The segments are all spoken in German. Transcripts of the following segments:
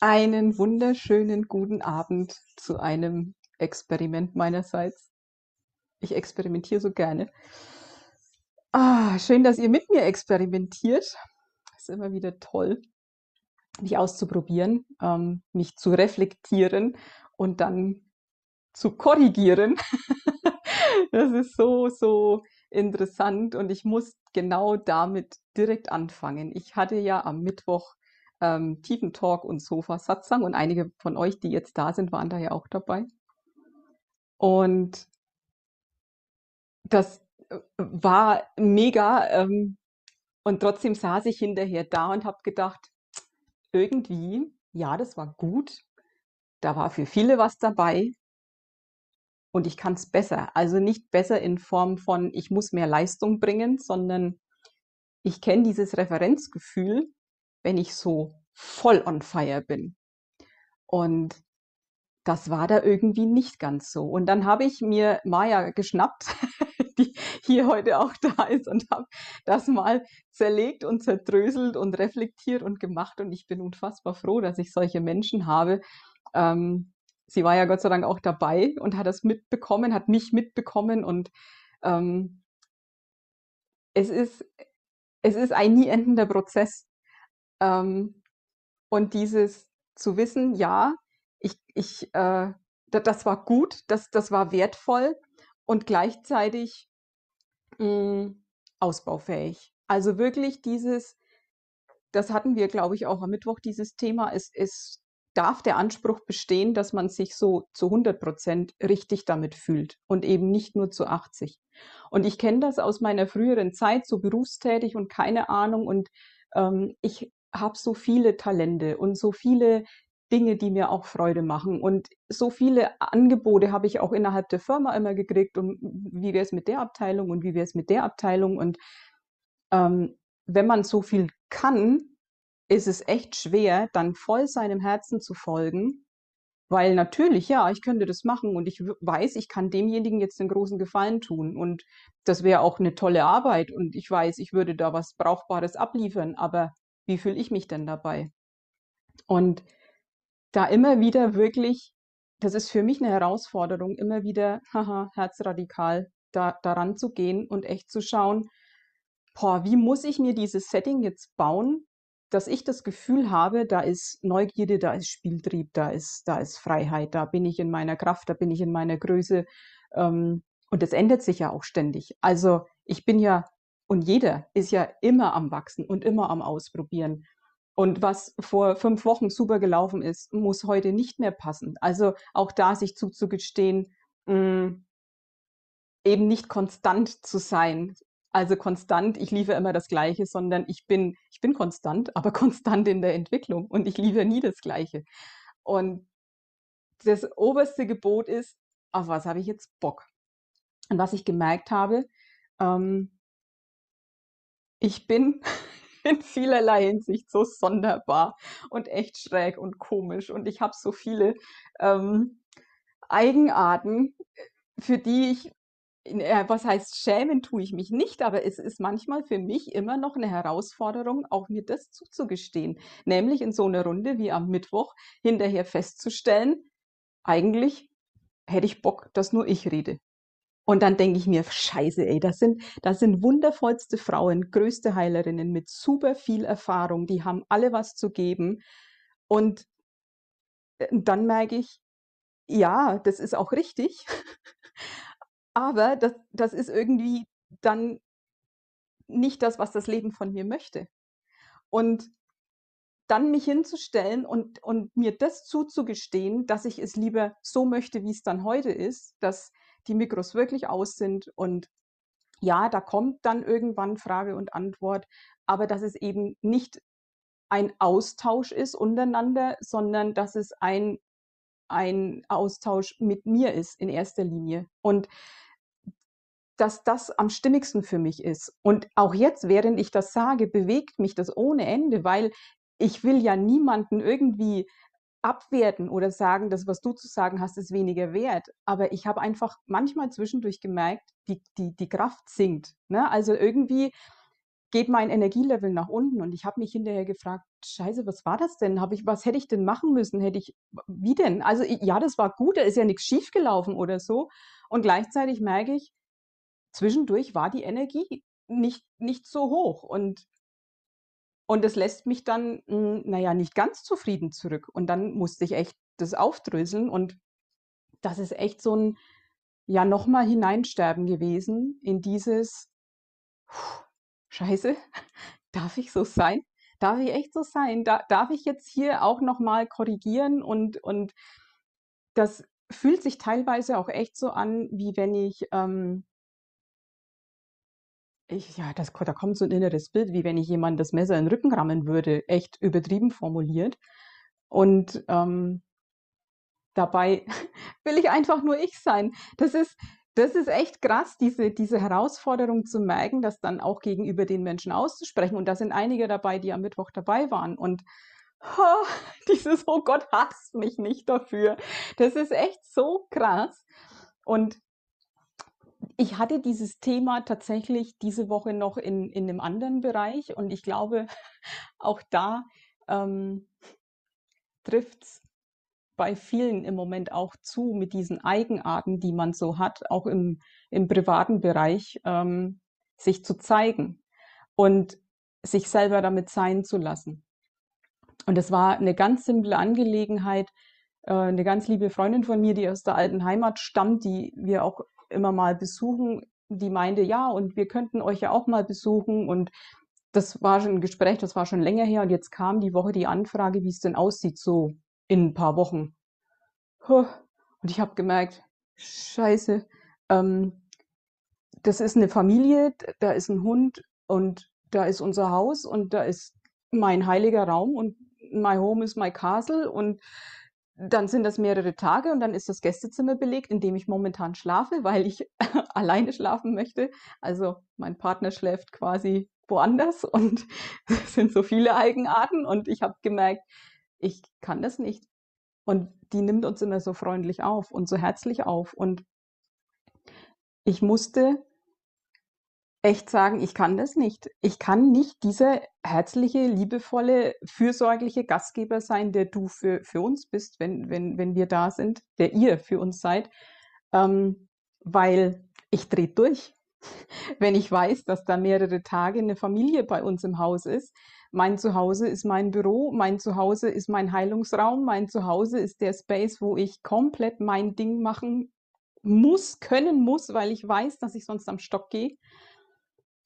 Einen wunderschönen guten Abend zu einem Experiment meinerseits. Ich experimentiere so gerne. Ah, schön, dass ihr mit mir experimentiert. Ist immer wieder toll, mich auszuprobieren, ähm, mich zu reflektieren und dann zu korrigieren. das ist so, so interessant und ich muss genau damit direkt anfangen. Ich hatte ja am Mittwoch ähm, tiefen Talk und Sofa-Satzang und einige von euch, die jetzt da sind, waren da ja auch dabei. Und das äh, war mega ähm, und trotzdem saß ich hinterher da und habe gedacht, irgendwie, ja, das war gut, da war für viele was dabei und ich kann es besser. Also nicht besser in Form von, ich muss mehr Leistung bringen, sondern ich kenne dieses Referenzgefühl, wenn ich so voll on fire bin. Und das war da irgendwie nicht ganz so. Und dann habe ich mir Maya geschnappt, die hier heute auch da ist und habe das mal zerlegt und zerdröselt und reflektiert und gemacht. Und ich bin unfassbar froh, dass ich solche Menschen habe. Ähm, sie war ja Gott sei Dank auch dabei und hat das mitbekommen, hat mich mitbekommen und ähm, es ist es ist ein nie endender Prozess. Ähm, und dieses zu wissen, ja, ich, ich, äh, das, war gut, das, das war wertvoll und gleichzeitig mh, hm, ausbaufähig. Also wirklich dieses, das hatten wir, glaube ich, auch am Mittwoch, dieses Thema, es, es darf der Anspruch bestehen, dass man sich so zu 100 Prozent richtig damit fühlt und eben nicht nur zu 80. Und ich kenne das aus meiner früheren Zeit, so berufstätig und keine Ahnung. Und ähm, ich habe so viele Talente und so viele Dinge, die mir auch Freude machen. Und so viele Angebote habe ich auch innerhalb der Firma immer gekriegt. Und wie wäre es mit der Abteilung und wie wäre es mit der Abteilung? Und ähm, wenn man so viel kann, ist es echt schwer, dann voll seinem Herzen zu folgen, weil natürlich, ja, ich könnte das machen und ich weiß, ich kann demjenigen jetzt einen großen Gefallen tun und das wäre auch eine tolle Arbeit und ich weiß, ich würde da was Brauchbares abliefern, aber wie fühle ich mich denn dabei? Und da immer wieder wirklich, das ist für mich eine Herausforderung, immer wieder, haha, herzradikal da, daran zu gehen und echt zu schauen, boah, wie muss ich mir dieses Setting jetzt bauen, dass ich das Gefühl habe, da ist Neugierde, da ist Spieltrieb, da ist, da ist Freiheit, da bin ich in meiner Kraft, da bin ich in meiner Größe. Ähm, und das ändert sich ja auch ständig. Also ich bin ja, und jeder ist ja immer am Wachsen und immer am Ausprobieren. Und was vor fünf Wochen super gelaufen ist, muss heute nicht mehr passen. Also auch da sich zuzugestehen, mh, mm, eben nicht konstant zu sein, also konstant, ich liefere immer das Gleiche, sondern ich bin, ich bin konstant, aber konstant in der Entwicklung und ich liefere nie das Gleiche. Und das oberste Gebot ist, auf was habe ich jetzt Bock? Und was ich gemerkt habe, ähm, ich bin in vielerlei Hinsicht so sonderbar und echt schräg und komisch und ich habe so viele ähm, Eigenarten, für die ich äh, was heißt schämen tue ich mich nicht, aber es ist manchmal für mich immer noch eine Herausforderung, auch mir das zuzugestehen. Nämlich in so einer Runde wie am Mittwoch hinterher festzustellen, eigentlich hätte ich Bock, dass nur ich rede. Und dann denke ich mir, scheiße, ey, das sind, das sind wundervollste Frauen, größte Heilerinnen mit super viel Erfahrung, die haben alle was zu geben. Und äh, dann merke ich, ja, das ist auch richtig. Aber das das ist irgendwie dann nicht das, was das Leben von mir möchte. Und dann mich hinzustellen und und mir das zuzugestehen, dass ich es lieber so möchte, wie es dann heute ist, dass die Mikros wirklich aus sind und ja, da kommt dann irgendwann Frage und Antwort, aber dass es eben nicht ein Austausch ist untereinander, sondern dass es ein ein Austausch mit mir ist in erster Linie. Und dass das am stimmigsten für mich ist. Und auch jetzt, während ich das sage, bewegt mich das ohne Ende, weil ich will ja niemanden irgendwie abwerten oder sagen, das, was du zu sagen hast, ist weniger wert. Aber ich habe einfach manchmal zwischendurch gemerkt, die, die, die Kraft sinkt. Ne? Also irgendwie geht mein Energielevel nach unten und ich habe mich hinterher gefragt, Scheiße, was war das denn? Habe ich, was hätte ich denn machen müssen? Hätte ich, wie denn? Also ja, das war gut, da ist ja nichts schiefgelaufen oder so. Und gleichzeitig merke ich, zwischendurch war die Energie nicht, nicht so hoch und und das lässt mich dann, hm, naja, nicht ganz zufrieden zurück. Und dann musste ich echt das aufdröseln und das ist echt so ein, ja, nochmal hineinsterben gewesen in dieses, Scheiße, darf ich so sein? Darf ich echt so sein? Da, darf ich jetzt hier auch nochmal korrigieren? Und, und das fühlt sich teilweise auch echt so an, wie wenn ich, ähm, ich ja, das, da kommt so ein inneres Bild, wie wenn ich jemand das Messer in den Rücken rammen würde, echt übertrieben formuliert. Und ähm, dabei will ich einfach nur ich sein. Das ist, das ist echt krass, diese, diese Herausforderung zu merken, das dann auch gegenüber den Menschen auszusprechen. Und da sind einige dabei, die am Mittwoch dabei waren. Und dieses, oh Gott, hasst mich nicht dafür. Das ist echt so krass. Und ich hatte dieses Thema tatsächlich diese Woche noch in, in einem anderen Bereich. Und ich glaube, auch da ähm, trifft es bei vielen im Moment auch zu mit diesen Eigenarten, die man so hat, auch im, im privaten Bereich, ähm, sich zu zeigen und sich selber damit sein zu lassen. Und es war eine ganz simple Angelegenheit. Äh, eine ganz liebe Freundin von mir, die aus der alten Heimat stammt, die wir auch immer mal besuchen, die meinte, ja, und wir könnten euch ja auch mal besuchen. Und das war schon ein Gespräch, das war schon länger her. Und jetzt kam die Woche die Anfrage, wie es denn aussieht, so in ein paar Wochen. Und ich habe gemerkt, scheiße, ähm, das ist eine Familie, da ist ein Hund und da ist unser Haus und da ist mein heiliger Raum und my home is my castle und dann sind das mehrere Tage und dann ist das Gästezimmer belegt, in dem ich momentan schlafe, weil ich alleine schlafen möchte. Also mein Partner schläft quasi woanders und es sind so viele Eigenarten und ich habe gemerkt, ich kann das nicht. Und die nimmt uns immer so freundlich auf und so herzlich auf. Und ich musste echt sagen, ich kann das nicht. Ich kann nicht dieser herzliche, liebevolle, fürsorgliche Gastgeber sein, der du für, für uns bist, wenn, wenn, wenn wir da sind, der ihr für uns seid, ähm, weil ich drehe durch. Wenn ich weiß, dass da mehrere Tage eine Familie bei uns im Haus ist, mein Zuhause ist mein Büro, mein Zuhause ist mein Heilungsraum, mein Zuhause ist der Space, wo ich komplett mein Ding machen muss, können muss, weil ich weiß, dass ich sonst am Stock gehe.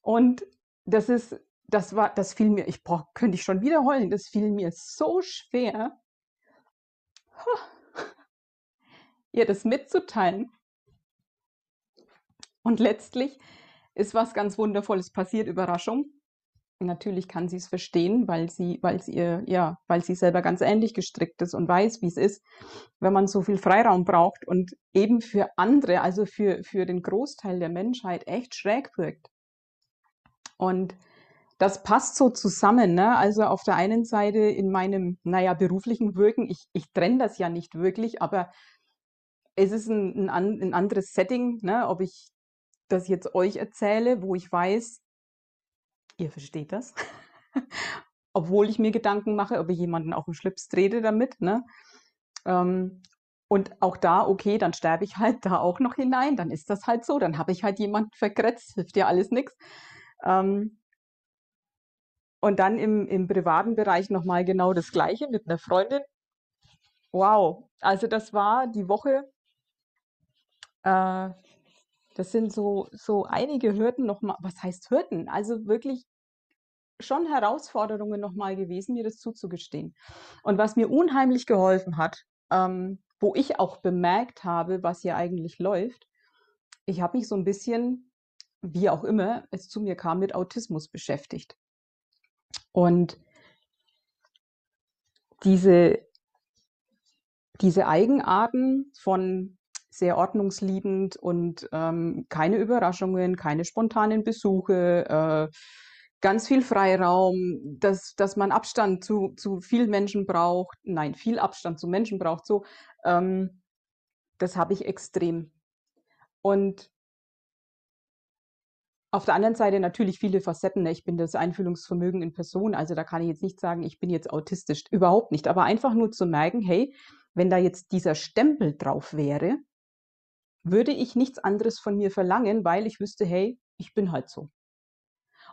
Und das ist, das war, das fiel mir, ich brauch, könnte ich schon wieder heulen, das fiel mir so schwer, ihr das mitzuteilen. Und letztlich ist was ganz Wundervolles passiert, Überraschung. Natürlich kann sie es verstehen, weil sie, weil sie ja, weil sie selber ganz ähnlich gestrickt ist und weiß, wie es ist, wenn man so viel Freiraum braucht und eben für andere, also für, für den Großteil der Menschheit echt schräg wirkt. Und das passt so zusammen, ne? Also auf der einen Seite in meinem, naja, beruflichen Wirken, ich, ich trenne das ja nicht wirklich, aber es ist ein, ein, ein anderes Setting, ne? Ob ich das jetzt euch erzähle, wo ich weiß, Ihr versteht das. Obwohl ich mir Gedanken mache, ob ich jemanden auf den Schlips trete damit. Ne? Ähm, und auch da, okay, dann sterbe ich halt da auch noch hinein. Dann ist das halt so. Dann habe ich halt jemanden verkretzt. Hilft ja alles nichts. Ähm, und dann im, im privaten Bereich nochmal genau das Gleiche mit einer Freundin. Wow. Also das war die Woche. Äh, das sind so, so einige Hürden nochmal. Was heißt Hürden? Also wirklich schon Herausforderungen nochmal gewesen, mir das zuzugestehen. Und was mir unheimlich geholfen hat, ähm, wo ich auch bemerkt habe, was hier eigentlich läuft, ich habe mich so ein bisschen, wie auch immer es zu mir kam, mit Autismus beschäftigt. Und diese, diese Eigenarten von sehr ordnungsliebend und ähm, keine Überraschungen, keine spontanen Besuche, äh, ganz viel Freiraum, dass, dass man Abstand zu, zu vielen Menschen braucht, nein, viel Abstand zu Menschen braucht, so, ähm, das habe ich extrem. Und auf der anderen Seite natürlich viele Facetten. Ne? Ich bin das Einfühlungsvermögen in Person, also da kann ich jetzt nicht sagen, ich bin jetzt autistisch, überhaupt nicht. Aber einfach nur zu merken, hey, wenn da jetzt dieser Stempel drauf wäre, würde ich nichts anderes von mir verlangen, weil ich wüsste, hey, ich bin halt so.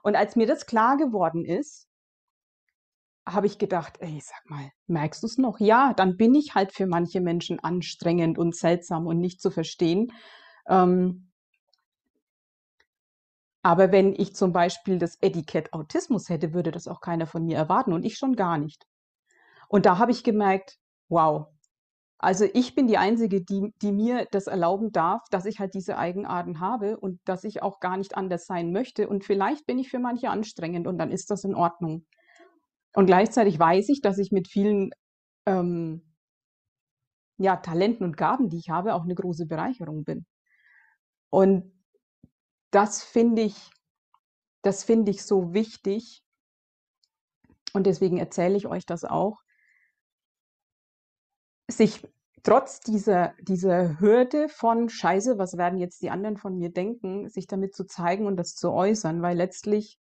Und als mir das klar geworden ist, habe ich gedacht, ey, sag mal, merkst du es noch? Ja, dann bin ich halt für manche Menschen anstrengend und seltsam und nicht zu verstehen. Ähm, aber wenn ich zum Beispiel das Etikett Autismus hätte, würde das auch keiner von mir erwarten und ich schon gar nicht. Und da habe ich gemerkt, wow, also ich bin die Einzige, die, die mir das erlauben darf, dass ich halt diese Eigenarten habe und dass ich auch gar nicht anders sein möchte. Und vielleicht bin ich für manche anstrengend und dann ist das in Ordnung. Und gleichzeitig weiß ich, dass ich mit vielen ähm, ja, Talenten und Gaben, die ich habe, auch eine große Bereicherung bin. Und das finde ich, das finde ich so wichtig. Und deswegen erzähle ich euch das auch, sich trotz dieser, dieser Hürde von Scheiße, was werden jetzt die anderen von mir denken, sich damit zu zeigen und das zu äußern, weil letztlich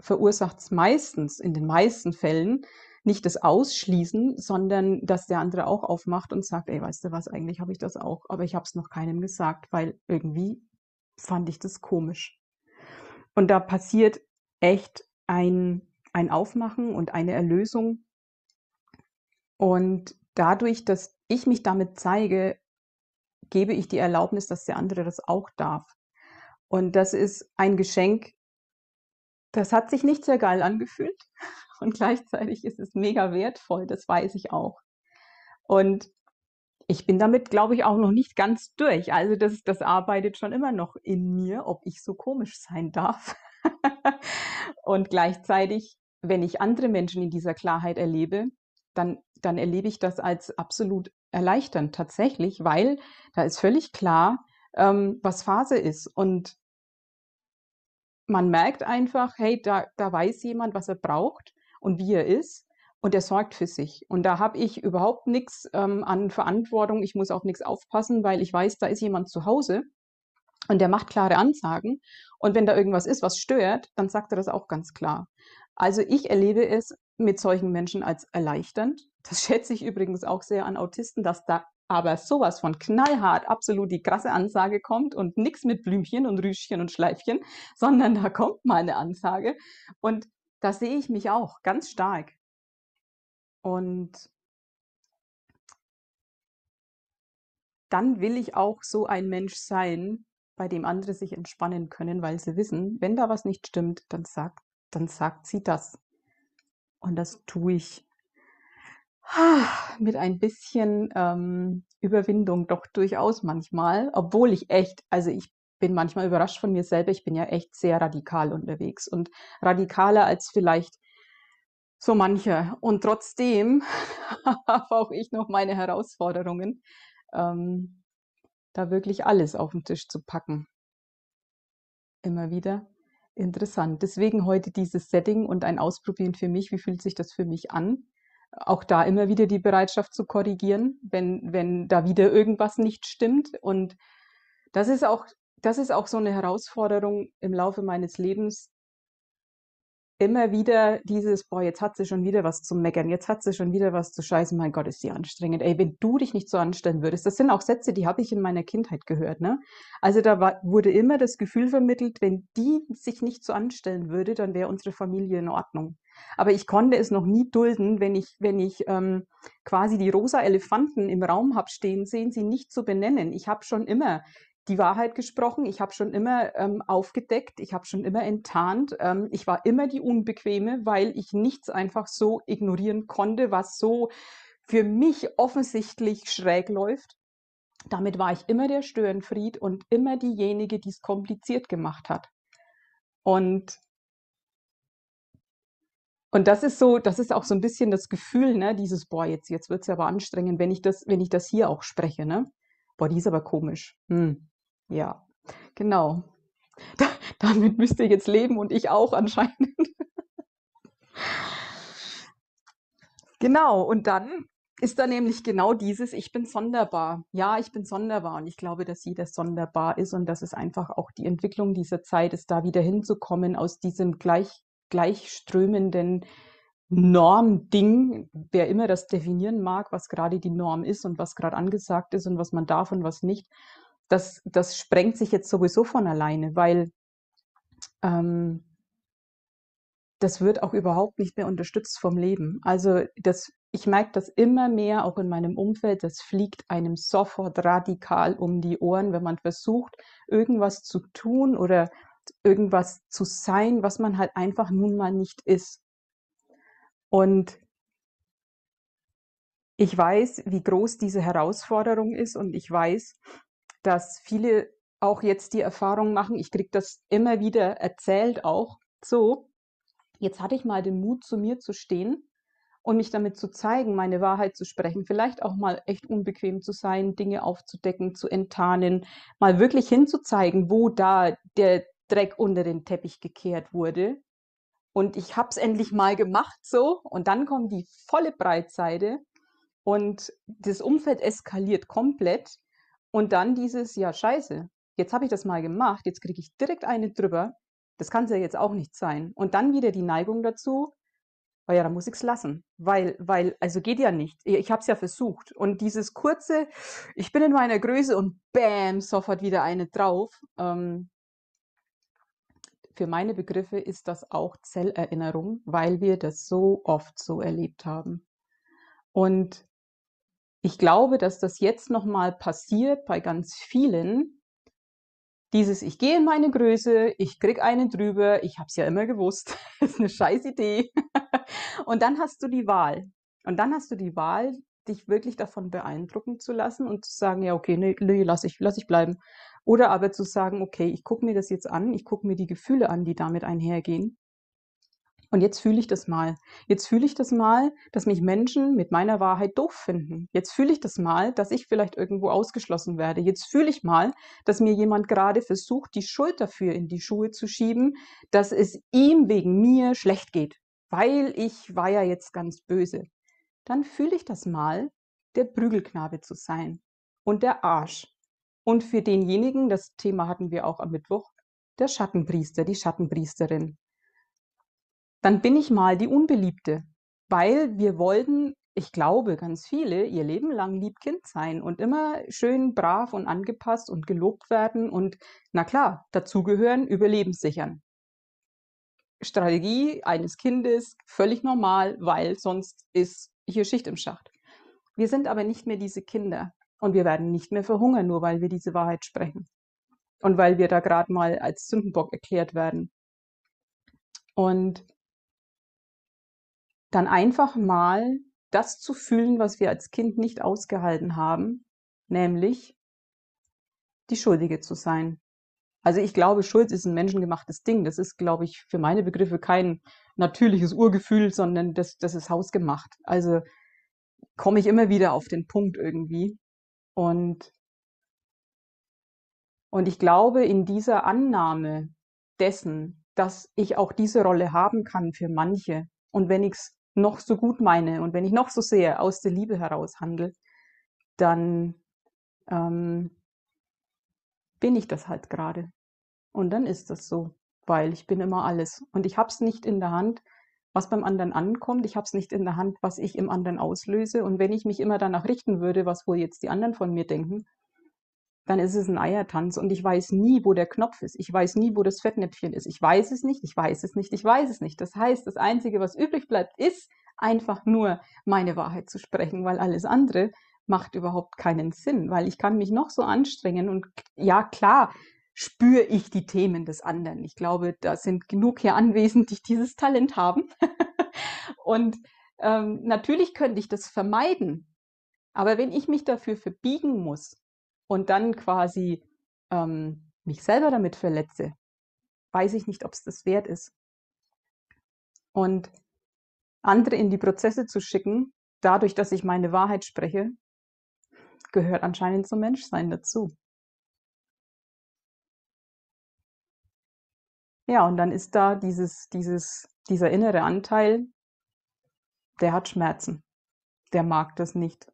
verursacht es meistens, in den meisten Fällen, nicht das Ausschließen, sondern dass der andere auch aufmacht und sagt, ey, weißt du was, eigentlich habe ich das auch, aber ich habe es noch keinem gesagt, weil irgendwie fand ich das komisch. Und da passiert echt ein, ein Aufmachen und eine Erlösung. Und dadurch, dass ich mich damit zeige, gebe ich die Erlaubnis, dass der andere das auch darf. Und das ist ein Geschenk, das hat sich nicht sehr geil angefühlt und gleichzeitig ist es mega wertvoll, das weiß ich auch. Und ich bin damit, glaube ich, auch noch nicht ganz durch. Also das, das arbeitet schon immer noch in mir, ob ich so komisch sein darf. und gleichzeitig, wenn ich andere Menschen in dieser Klarheit erlebe, dann dann erlebe ich das als absolut erleichternd tatsächlich, weil da ist völlig klar, ähm, was Phase ist. Und man merkt einfach, hey, da, da weiß jemand, was er braucht und wie er ist. Und er sorgt für sich. Und da habe ich überhaupt nichts ähm, an Verantwortung. Ich muss auf nichts aufpassen, weil ich weiß, da ist jemand zu Hause und der macht klare Ansagen. Und wenn da irgendwas ist, was stört, dann sagt er das auch ganz klar. Also ich erlebe es mit solchen Menschen als erleichternd. Das schätze ich übrigens auch sehr an Autisten, dass da aber sowas von knallhart absolut die krasse Ansage kommt und nichts mit Blümchen und Rüschchen und Schleifchen, sondern da kommt mal eine Ansage. Und da sehe ich mich auch ganz stark. Und dann will ich auch so ein Mensch sein, bei dem andere sich entspannen können, weil sie wissen, wenn da was nicht stimmt, dann sagt, dann sagt sie das. Und das tue ich mit ein bisschen ähm, Überwindung doch durchaus manchmal, obwohl ich echt, also ich bin manchmal überrascht von mir selber, ich bin ja echt sehr radikal unterwegs und radikaler als vielleicht so mancher. Und trotzdem habe auch ich noch meine Herausforderungen, ähm, da wirklich alles auf den Tisch zu packen. Immer wieder interessant. Deswegen heute dieses Setting und ein Ausprobieren für mich. Wie fühlt sich das für mich an? Auch da immer wieder die Bereitschaft zu korrigieren, wenn, wenn da wieder irgendwas nicht stimmt. Und das ist auch, das ist auch so eine Herausforderung im Laufe meines Lebens, immer wieder dieses, boah, jetzt hat sie schon wieder was zu meckern, jetzt hat sie schon wieder was zu scheißen, mein Gott, ist die anstrengend. Ey, wenn du dich nicht so anstellen würdest, das sind auch Sätze, die habe ich in meiner Kindheit gehört, ne? Also da war, wurde immer das Gefühl vermittelt, wenn die sich nicht so anstellen würde, dann wäre unsere Familie in Ordnung. Aber ich konnte es noch nie dulden, wenn ich, wenn ich ähm, quasi die rosa Elefanten im Raum habe stehen sehen, sie nicht zu benennen. Ich habe schon immer die Wahrheit gesprochen. Ich habe schon immer ähm, aufgedeckt, ich habe schon immer enttarnt. Ähm, ich war immer die Unbequeme, weil ich nichts einfach so ignorieren konnte, was so für mich offensichtlich schräg läuft. Damit war ich immer der Störenfried und immer diejenige, die es kompliziert gemacht hat. Und und das ist so, das ist auch so ein bisschen das Gefühl, ne, dieses, boah, jetzt, jetzt wird's aber anstrengend, wenn ich das, wenn ich das hier auch spreche, ne? Boah, die ist aber komisch. Hm. Ja, genau. Da, damit müsst ihr jetzt leben und ich auch anscheinend. genau, und dann ist da nämlich genau dieses, ich bin sonderbar. Ja, ich bin sonderbar und ich glaube, dass jeder sonderbar ist und dass es einfach auch die Entwicklung dieser Zeit ist, da wieder hinzukommen aus diesem gleich, gleichströmenden Normding, wer immer das definieren mag, was gerade die Norm ist und was gerade angesagt ist und was man darf und was nicht, das, das sprengt sich jetzt sowieso von alleine, weil ähm, das wird auch überhaupt nicht mehr unterstützt vom Leben. Also das, ich merke das immer mehr auch in meinem Umfeld, das fliegt einem sofort radikal um die Ohren, wenn man versucht, irgendwas zu tun oder irgendwas zu sein, was man halt einfach nun mal nicht ist. Und ich weiß, wie groß diese Herausforderung ist und ich weiß, dass viele auch jetzt die Erfahrung machen, ich kriege das immer wieder erzählt auch so, jetzt hatte ich mal den Mut, zu mir zu stehen und mich damit zu zeigen, meine Wahrheit zu sprechen, vielleicht auch mal echt unbequem zu sein, Dinge aufzudecken, zu enttarnen, mal wirklich hinzuzeigen, wo da der Dreck unter den Teppich gekehrt wurde. Und ich habe es endlich mal gemacht so und dann kommt die volle Breitseite und das Umfeld eskaliert komplett und dann dieses, ja scheiße, jetzt habe ich das mal gemacht, jetzt kriege ich direkt eine drüber, das kann es ja jetzt auch nicht sein. Und dann wieder die Neigung dazu, oh ja, da muss ich es lassen, weil, weil, also geht ja nicht. Ich habe es ja versucht. Und dieses kurze, ich bin in meiner Größe und bam, sofort wieder eine drauf. Ähm, für meine Begriffe ist das auch Zellerinnerung, weil wir das so oft so erlebt haben. Und ich glaube, dass das jetzt nochmal passiert bei ganz vielen, dieses, ich gehe in meine Größe, ich krieg einen drüber, ich habe es ja immer gewusst, das ist eine scheiß Idee. und dann hast du die Wahl. Und dann hast du die Wahl, dich wirklich davon beeindrucken zu lassen und zu sagen, ja, okay, nee, nee lass ich, lass ich bleiben. Oder aber zu sagen, okay, ich gucke mir das jetzt an, ich gucke mir die Gefühle an, die damit einhergehen. Und jetzt fühle ich das mal. Jetzt fühle ich das mal, dass mich Menschen mit meiner Wahrheit doof finden. Jetzt fühle ich das mal, dass ich vielleicht irgendwo ausgeschlossen werde. Jetzt fühle ich mal, dass mir jemand gerade versucht, die Schuld dafür in die Schuhe zu schieben, dass es ihm wegen mir schlecht geht, weil ich war ja jetzt ganz böse. Dann fühle ich das mal, der Prügelknabe zu sein und der Arsch. Und für denjenigen, das Thema hatten wir auch am Mittwoch, der Schattenpriester, die Schattenpriesterin dann bin ich mal die Unbeliebte, weil wir wollten, ich glaube, ganz viele ihr Leben lang Liebkind sein und immer schön brav und angepasst und gelobt werden und na klar, dazugehören, überlebenssichern. Strategie eines Kindes völlig normal, weil sonst ist hier Schicht im Schacht. Wir sind aber nicht mehr diese Kinder und wir werden nicht mehr verhungern, nur weil wir diese Wahrheit sprechen und weil wir da gerade mal als Sündenbock erklärt werden. Und dann einfach mal das zu fühlen, was wir als Kind nicht ausgehalten haben, nämlich die Schuldige zu sein. Also ich glaube, Schuld ist ein menschengemachtes Ding. Das ist, glaube ich, für meine Begriffe kein natürliches Urgefühl, sondern das, das ist hausgemacht. Also komme ich immer wieder auf den Punkt irgendwie. Und, und ich glaube, in dieser Annahme dessen, dass ich auch diese Rolle haben kann für manche, und wenn ich es noch so gut meine und wenn ich noch so sehr aus der Liebe heraus handle, dann ähm, bin ich das halt gerade. Und dann ist das so, weil ich bin immer alles. Und ich habe es nicht in der Hand, was beim anderen ankommt. Ich habe es nicht in der Hand, was ich im anderen auslöse. Und wenn ich mich immer danach richten würde, was wohl jetzt die anderen von mir denken, dann ist es ein Eiertanz und ich weiß nie, wo der Knopf ist. Ich weiß nie, wo das Fettnäpfchen ist. Ich weiß es nicht, ich weiß es nicht, ich weiß es nicht. Das heißt, das Einzige, was übrig bleibt, ist einfach nur meine Wahrheit zu sprechen, weil alles andere macht überhaupt keinen Sinn, weil ich kann mich noch so anstrengen und ja, klar, spüre ich die Themen des anderen. Ich glaube, da sind genug hier anwesend, die dieses Talent haben. und ähm, natürlich könnte ich das vermeiden, aber wenn ich mich dafür verbiegen muss, und dann quasi ähm, mich selber damit verletze, weiß ich nicht, ob es das wert ist. Und andere in die Prozesse zu schicken, dadurch, dass ich meine Wahrheit spreche, gehört anscheinend zum Menschsein dazu. Ja, und dann ist da dieses, dieses, dieser innere Anteil, der hat Schmerzen. der mag das nicht.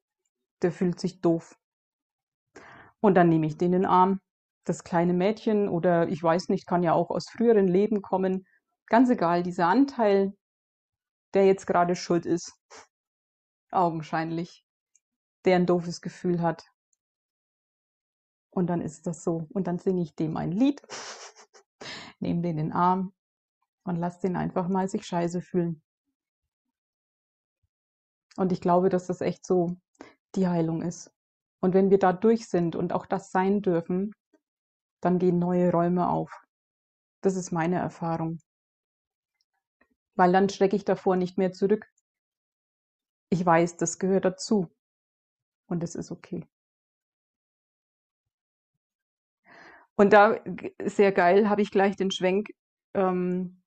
Der fühlt sich doof. Und dann nehme ich den in den Arm. Das kleine Mädchen oder ich weiß nicht, kann ja auch aus früheren Leben kommen. Ganz egal, dieser Anteil, der jetzt gerade schuld ist, augenscheinlich, der ein doofes Gefühl hat. Und dann ist das so. Und dann singe ich dem ein Lied, nehme den in den Arm und lass den einfach mal sich scheiße fühlen. Und ich glaube, dass das echt so die Heilung ist. Und wenn wir da durch sind und auch das sein dürfen, dann gehen neue Räume auf. Das ist meine Erfahrung. Weil dann schrecke ich davor nicht mehr zurück. Ich weiß, das gehört dazu. Und es ist okay. Und da, sehr geil, habe ich gleich den Schwenk ähm,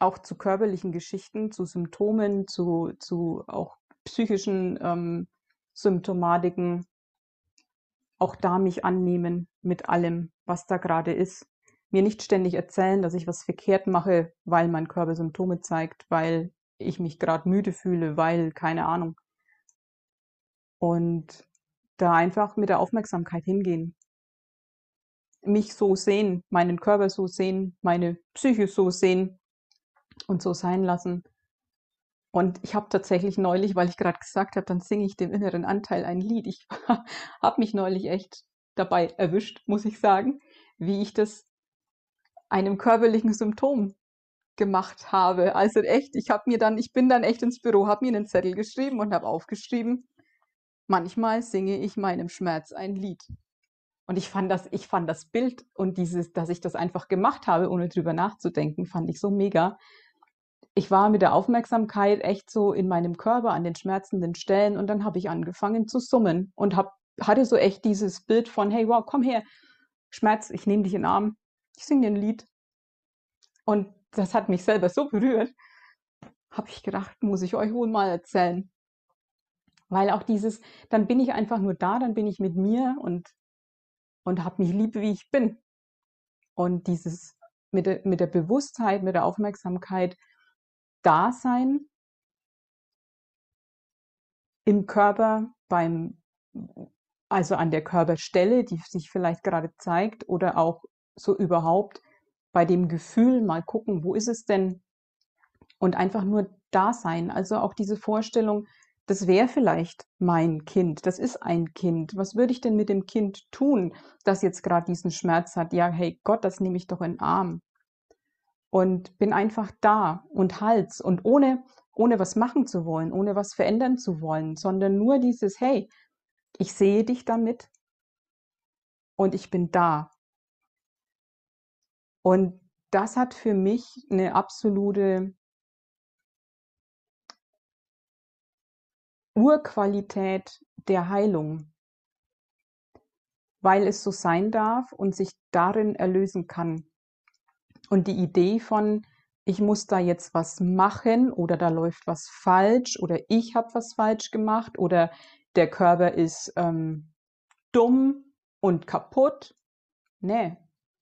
auch zu körperlichen Geschichten, zu Symptomen, zu, zu auch psychischen ähm, Symptomatiken, auch da mich annehmen mit allem, was da gerade ist. Mir nicht ständig erzählen, dass ich was verkehrt mache, weil mein Körper Symptome zeigt, weil ich mich gerade müde fühle, weil keine Ahnung. Und da einfach mit der Aufmerksamkeit hingehen. Mich so sehen, meinen Körper so sehen, meine Psyche so sehen und so sein lassen. Und ich habe tatsächlich neulich, weil ich gerade gesagt habe, dann singe ich dem inneren Anteil ein Lied. Ich habe mich neulich echt dabei erwischt, muss ich sagen, wie ich das einem körperlichen Symptom gemacht habe. Also echt, ich habe mir dann, ich bin dann echt ins Büro, habe mir einen Zettel geschrieben und habe aufgeschrieben, manchmal singe ich meinem Schmerz ein Lied. Und ich fand das, ich fand das Bild und dieses, dass ich das einfach gemacht habe, ohne drüber nachzudenken, fand ich so mega, ich war mit der Aufmerksamkeit echt so in meinem Körper an den schmerzenden Stellen und dann habe ich angefangen zu summen und hab, hatte so echt dieses Bild von, hey, wow, komm her, Schmerz, ich nehme dich in den Arm, ich singe dir ein Lied. Und das hat mich selber so berührt, habe ich gedacht, muss ich euch wohl mal erzählen. Weil auch dieses, dann bin ich einfach nur da, dann bin ich mit mir und, und habe mich lieb, wie ich bin. Und dieses mit mit der Bewusstheit, mit der Aufmerksamkeit, Dasein im Körper beim, also an der Körperstelle, die sich vielleicht gerade zeigt oder auch so überhaupt bei dem Gefühl mal gucken, wo ist es denn? Und einfach nur da sein. Also auch diese Vorstellung, das wäre vielleicht mein Kind, das ist ein Kind. Was würde ich denn mit dem Kind tun, das jetzt gerade diesen Schmerz hat? Ja, hey Gott, das nehme ich doch in den Arm und bin einfach da und Hals und ohne, ohne was machen zu wollen, ohne was verändern zu wollen, sondern nur dieses, hey, ich sehe dich damit und ich bin da. Und das hat für mich eine absolute Urqualität der Heilung, weil es so sein darf und sich darin erlösen kann. Und die Idee von, ich muss da jetzt was machen oder da läuft was falsch oder ich habe was falsch gemacht oder der Körper ist ähm, dumm und kaputt. Nee,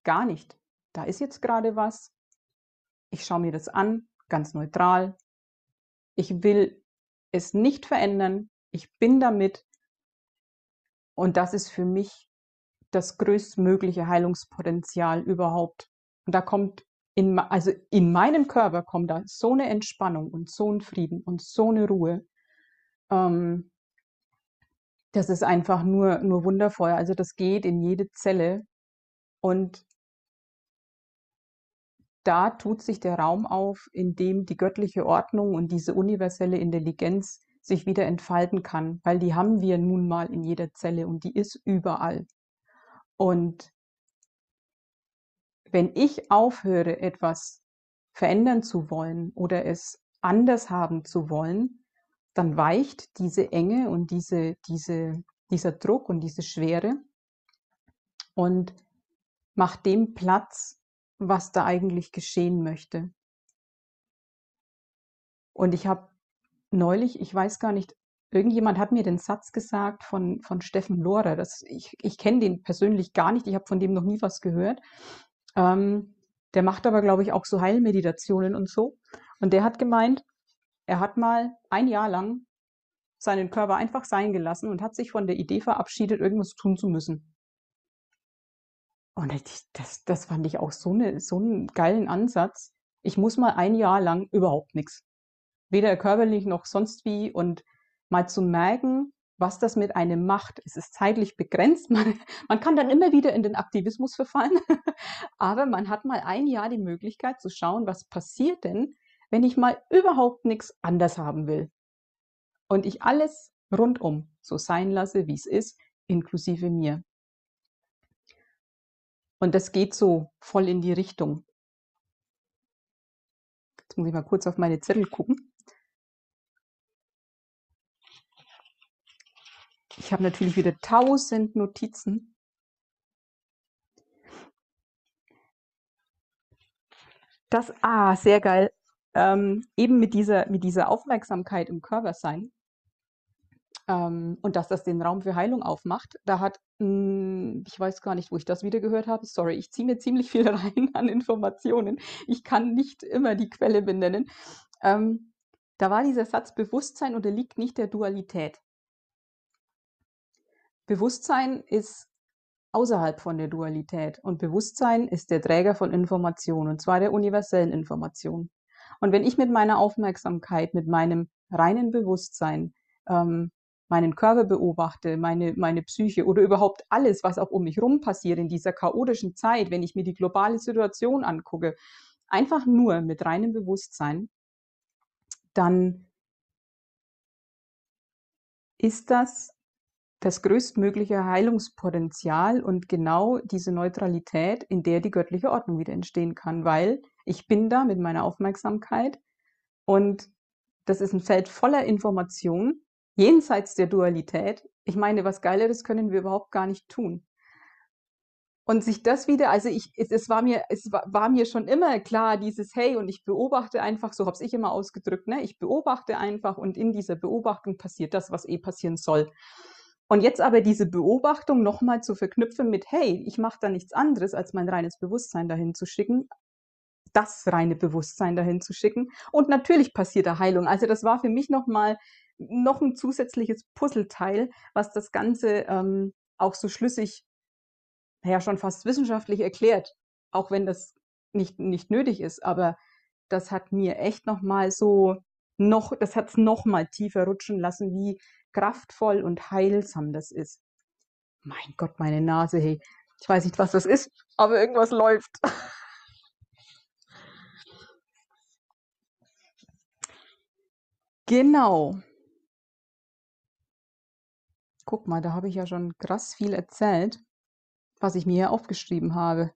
gar nicht. Da ist jetzt gerade was. Ich schaue mir das an, ganz neutral. Ich will es nicht verändern. Ich bin damit. Und das ist für mich das größtmögliche Heilungspotenzial überhaupt. Und da kommt in, also in meinem Körper kommt da so eine Entspannung und so ein Frieden und so eine Ruhe. Ähm, das ist einfach nur, nur wundervoll. Also das geht in jede Zelle und da tut sich der Raum auf, in dem die göttliche Ordnung und diese universelle Intelligenz sich wieder entfalten kann, weil die haben wir nun mal in jeder Zelle und die ist überall. Und wenn ich aufhöre, etwas verändern zu wollen oder es anders haben zu wollen, dann weicht diese Enge und diese, diese, dieser Druck und diese Schwere und macht dem Platz, was da eigentlich geschehen möchte. Und ich habe neulich, ich weiß gar nicht, irgendjemand hat mir den Satz gesagt von, von Steffen Lohrer. Das, ich ich kenne den persönlich gar nicht, ich habe von dem noch nie was gehört. Ähm, der macht aber, glaube ich, auch so Heilmeditationen und so. Und der hat gemeint, er hat mal ein Jahr lang seinen Körper einfach sein gelassen und hat sich von der Idee verabschiedet, irgendwas tun zu müssen. Und das, das fand ich auch so, eine, so einen geilen Ansatz. Ich muss mal ein Jahr lang überhaupt nichts. Weder körperlich noch sonst wie. Und mal zu merken, was das mit einem macht. Es ist zeitlich begrenzt. Man, man kann dann immer wieder in den Aktivismus verfallen. Aber man hat mal ein Jahr die Möglichkeit zu schauen, was passiert denn, wenn ich mal überhaupt nichts anders haben will. Und ich alles rundum so sein lasse, wie es ist, inklusive mir. Und das geht so voll in die Richtung. Jetzt muss ich mal kurz auf meine Zettel gucken. Ich habe natürlich wieder tausend Notizen. Das, ah, sehr geil. Ähm, eben mit dieser, mit dieser Aufmerksamkeit im Körper sein ähm, und dass das den Raum für Heilung aufmacht. Da hat, mh, hm, ich weiß gar nicht, wo ich das wieder gehört habe, sorry, ich ziehe mir ziemlich viel rein an Informationen. Ich kann nicht immer die Quelle benennen. Ähm, da war dieser Satz, Bewusstsein unterliegt nicht der Dualität. Bewusstsein ist außerhalb von der Dualität und Bewusstsein ist der Träger von Information und zwar der universellen Information. Und wenn ich mit meiner Aufmerksamkeit, mit meinem reinen Bewusstsein ähm, meinen Körper beobachte, meine, meine Psyche oder überhaupt alles, was auch um mich rum passiert in dieser chaotischen Zeit, wenn ich mir die globale Situation angucke, einfach nur mit reinem Bewusstsein, dann ist das das größtmögliche Heilungspotenzial und genau diese Neutralität, in der die göttliche Ordnung wieder entstehen kann, weil ich bin da mit meiner Aufmerksamkeit und das ist ein Feld voller Information, jenseits der Dualität. Ich meine, was Geileres können wir überhaupt gar nicht tun. Und sich das wieder, also ich, es, es war mir, es war, war, mir schon immer klar, dieses Hey, und ich beobachte einfach, so habe ich immer ausgedrückt, ne? Ich beobachte einfach und in dieser Beobachtung passiert das, was eh passieren soll. Und jetzt aber diese Beobachtung nochmal zu verknüpfen mit, hey, ich mache da nichts anderes, als mein reines Bewusstsein dahin zu schicken, das reine Bewusstsein dahin zu schicken. Und natürlich passiert da Heilung. Also das war für mich nochmal noch ein zusätzliches Puzzleteil, was das Ganze ähm, auch so schlüssig, ja schon fast wissenschaftlich erklärt, auch wenn das nicht, nicht nötig ist. Aber das hat mir echt nochmal so, noch, das hat es nochmal tiefer rutschen lassen, wie kraftvoll und heilsam das ist. Mein Gott, meine Nase, hey. Ich weiß nicht, was das ist, aber irgendwas läuft. Genau. Guck mal, da habe ich ja schon krass viel erzählt, was ich mir hier aufgeschrieben habe.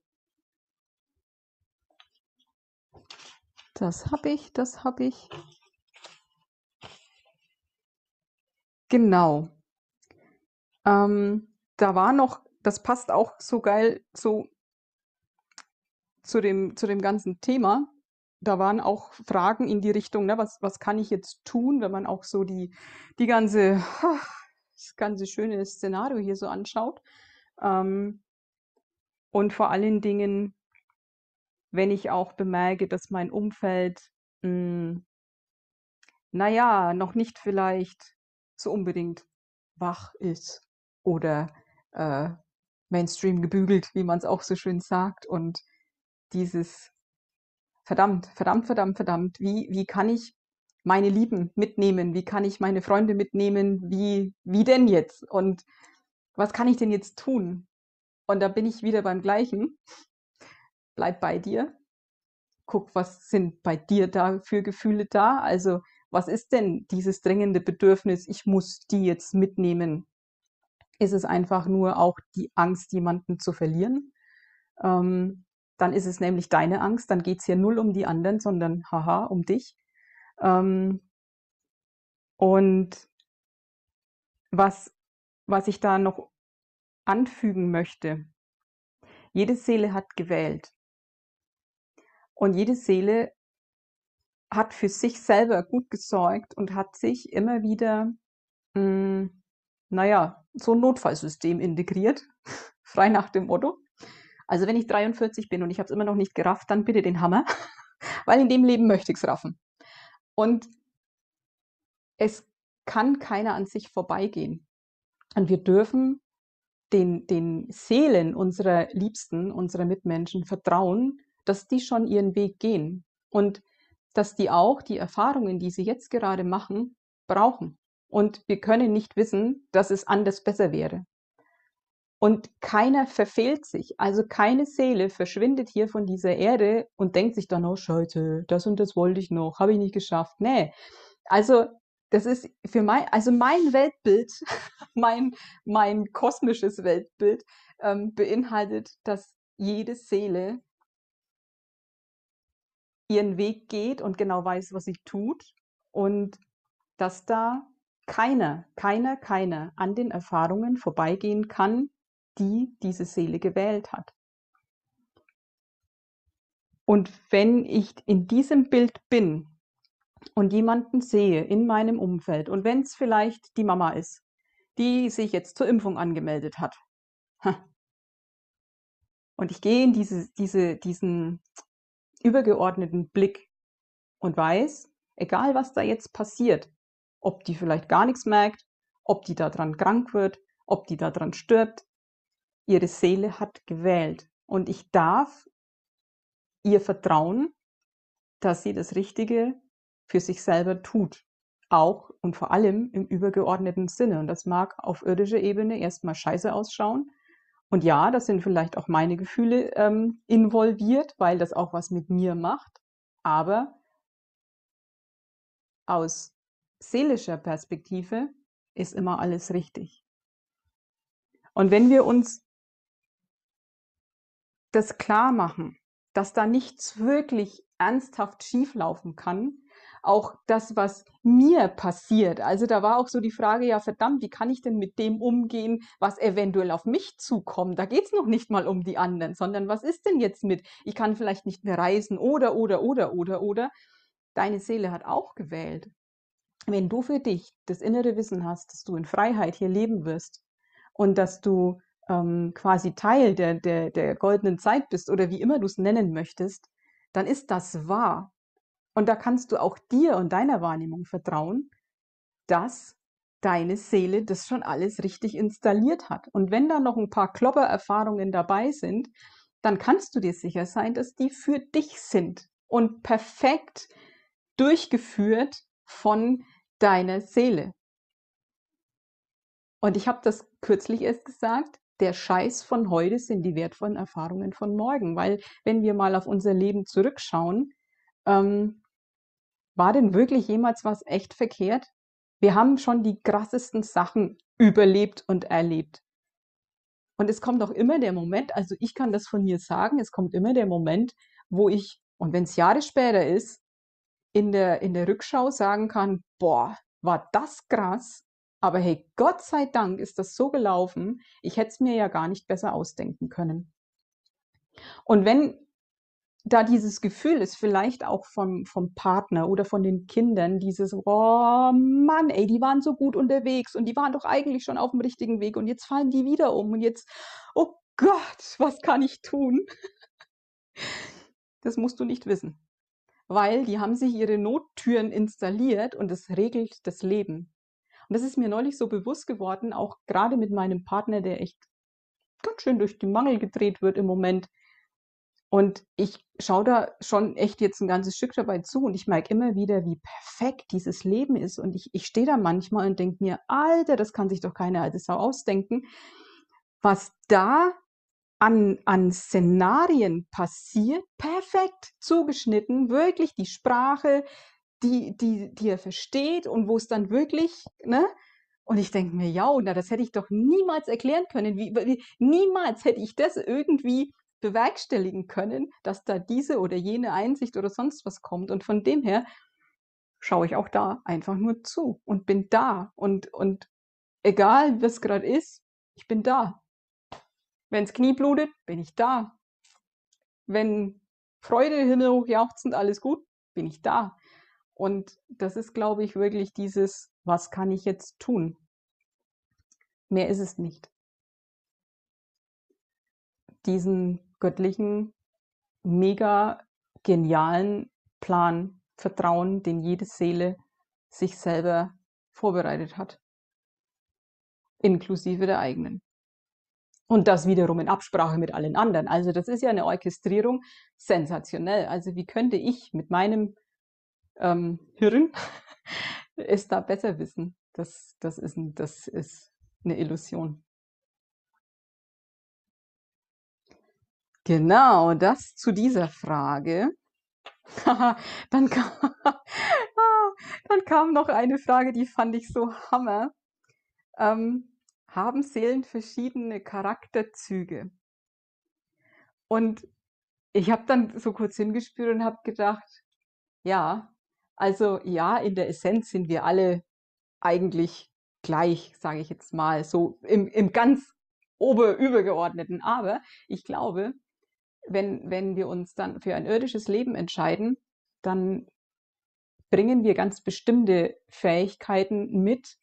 Das habe ich, das habe ich. Genau. Ähm, da war noch, das passt auch so geil so zu dem, zu dem ganzen Thema. Da waren auch Fragen in die Richtung, ne, was, was kann ich jetzt tun, wenn man auch so die, die ganze, das ganze schöne Szenario hier so anschaut. Ähm, und vor allen Dingen, wenn ich auch bemerke, dass mein Umfeld, mh, hm, naja, noch nicht vielleicht so unbedingt wach ist oder äh, Mainstream gebügelt, wie man es auch so schön sagt. Und dieses verdammt, verdammt, verdammt, verdammt, wie, wie kann ich meine Lieben mitnehmen? Wie kann ich meine Freunde mitnehmen? Wie, wie denn jetzt? Und was kann ich denn jetzt tun? Und da bin ich wieder beim Gleichen. Bleib bei dir. Guck, was sind bei dir da für Gefühle da? Also was ist denn dieses drängende Bedürfnis, ich muss die jetzt mitnehmen? Ist es einfach nur auch die Angst, jemanden zu verlieren? Ähm, dann ist es nämlich deine Angst, dann geht es hier null um die anderen, sondern haha, um dich. Ähm, und was, was ich da noch anfügen möchte, jede Seele hat gewählt. Und jede Seele hat für sich selber gut gesorgt und hat sich immer wieder, mh, hm, naja, so ein Notfallsystem integriert, frei nach dem Motto. Also wenn ich 43 bin und ich habe es immer noch nicht gerafft, dann bitte den Hammer, weil in dem Leben möchte ich es raffen. Und es kann keiner an sich vorbeigehen. Und wir dürfen den, den Seelen unserer Liebsten, unserer Mitmenschen vertrauen, dass die schon ihren Weg gehen und dass die auch die Erfahrungen, die sie jetzt gerade machen, brauchen. Und wir können nicht wissen, dass es anders besser wäre. Und keiner verfehlt sich. Also keine Seele verschwindet hier von dieser Erde und denkt sich dann, oh Scheiße, das und das wollte ich noch, habe ich nicht geschafft. Nee. Also das ist für mein, also mein Weltbild, mein, mein kosmisches Weltbild ähm, beinhaltet, dass jede Seele ihren Weg geht und genau weiß, was sie tut und dass da keiner, keiner, keiner an den Erfahrungen vorbeigehen kann, die diese Seele gewählt hat. Und wenn ich in diesem Bild bin und jemanden sehe in meinem Umfeld und wenn es vielleicht die Mama ist, die sich jetzt zur Impfung angemeldet hat, und ich gehe in diese, diese, diesen übergeordneten Blick und weiß, egal was da jetzt passiert, ob die vielleicht gar nichts merkt, ob die daran krank wird, ob die daran stirbt, ihre Seele hat gewählt. Und ich darf ihr vertrauen, dass sie das Richtige für sich selber tut. Auch und vor allem im übergeordneten Sinne. Und das mag auf irdischer Ebene erstmal scheiße ausschauen. Und ja, das sind vielleicht auch meine Gefühle ähm, involviert, weil das auch was mit mir macht. Aber aus seelischer Perspektive ist immer alles richtig. Und wenn wir uns das klar machen, dass da nichts wirklich ernsthaft schieflaufen kann, auch das, was mir passiert. Also da war auch so die Frage, ja verdammt, wie kann ich denn mit dem umgehen, was eventuell auf mich zukommt? Da geht es noch nicht mal um die anderen, sondern was ist denn jetzt mit, ich kann vielleicht nicht mehr reisen oder, oder, oder, oder, oder. Deine Seele hat auch gewählt. Wenn du für dich das innere Wissen hast, dass du in Freiheit hier leben wirst und dass du ähm, quasi Teil der, der, der goldenen Zeit bist oder wie immer du es nennen möchtest, dann ist das wahr. Und da kannst du auch dir und deiner Wahrnehmung vertrauen, dass deine Seele das schon alles richtig installiert hat. Und wenn da noch ein paar Kloppererfahrungen dabei sind, dann kannst du dir sicher sein, dass die für dich sind und perfekt durchgeführt von deiner Seele. Und ich habe das kürzlich erst gesagt, der Scheiß von heute sind die wertvollen Erfahrungen von morgen. Weil wenn wir mal auf unser Leben zurückschauen, ähm, war denn wirklich jemals was echt verkehrt? Wir haben schon die krassesten Sachen überlebt und erlebt. Und es kommt auch immer der Moment, also ich kann das von mir sagen, es kommt immer der Moment, wo ich, und wenn es Jahre später ist, in der, in der Rückschau sagen kann, boah, war das krass, aber hey, Gott sei Dank ist das so gelaufen, ich hätte es mir ja gar nicht besser ausdenken können. Und wenn da dieses Gefühl ist, vielleicht auch vom, vom Partner oder von den Kindern, dieses, oh Mann, ey, die waren so gut unterwegs und die waren doch eigentlich schon auf dem richtigen Weg und jetzt fallen die wieder um und jetzt, oh Gott, was kann ich tun? Das musst du nicht wissen, weil die haben sich ihre Nottüren installiert und es regelt das Leben. Und das ist mir neulich so bewusst geworden, auch gerade mit meinem Partner, der echt ganz schön durch die Mangel gedreht wird im Moment und ich schaue da schon echt jetzt ein ganzes Stück dabei zu und ich merke immer wieder, wie perfekt dieses Leben ist. Und ich, ich stehe da manchmal und denke mir, Alter, das kann sich doch keine alte Sau ausdenken. Was da an, an Szenarien passiert, perfekt zugeschnitten, wirklich die Sprache, die, die, die er versteht und wo es dann wirklich, ne? Und ich denke mir, ja, na, das hätte ich doch niemals erklären können. Wie, wie, niemals hätte ich das irgendwie bewerkstelligen können, dass da diese oder jene Einsicht oder sonst was kommt. Und von dem her schaue ich auch da einfach nur zu und bin da. Und, und egal, was gerade ist, ich bin da. Wenns Knie blutet, bin ich da. Wenn Freude, Himmel hoch jauchzend, alles gut, bin ich da. Und das ist, glaube ich, wirklich dieses, was kann ich jetzt tun? Mehr ist es nicht. Diesen göttlichen, mega genialen Plan vertrauen, den jede Seele sich selber vorbereitet hat, inklusive der eigenen. Und das wiederum in Absprache mit allen anderen. Also das ist ja eine Orchestrierung sensationell. Also wie könnte ich mit meinem ähm, Hirn es da besser wissen? Das, das, ist, das ist eine Illusion. Genau, das zu dieser Frage. dann, kam, dann kam noch eine Frage, die fand ich so hammer. Ähm, haben Seelen verschiedene Charakterzüge? Und ich habe dann so kurz hingespürt und habe gedacht, ja, also ja, in der Essenz sind wir alle eigentlich gleich, sage ich jetzt mal, so im, im ganz ober übergeordneten. Aber ich glaube, wenn, wenn wir uns dann für ein irdisches Leben entscheiden, dann bringen wir ganz bestimmte Fähigkeiten mit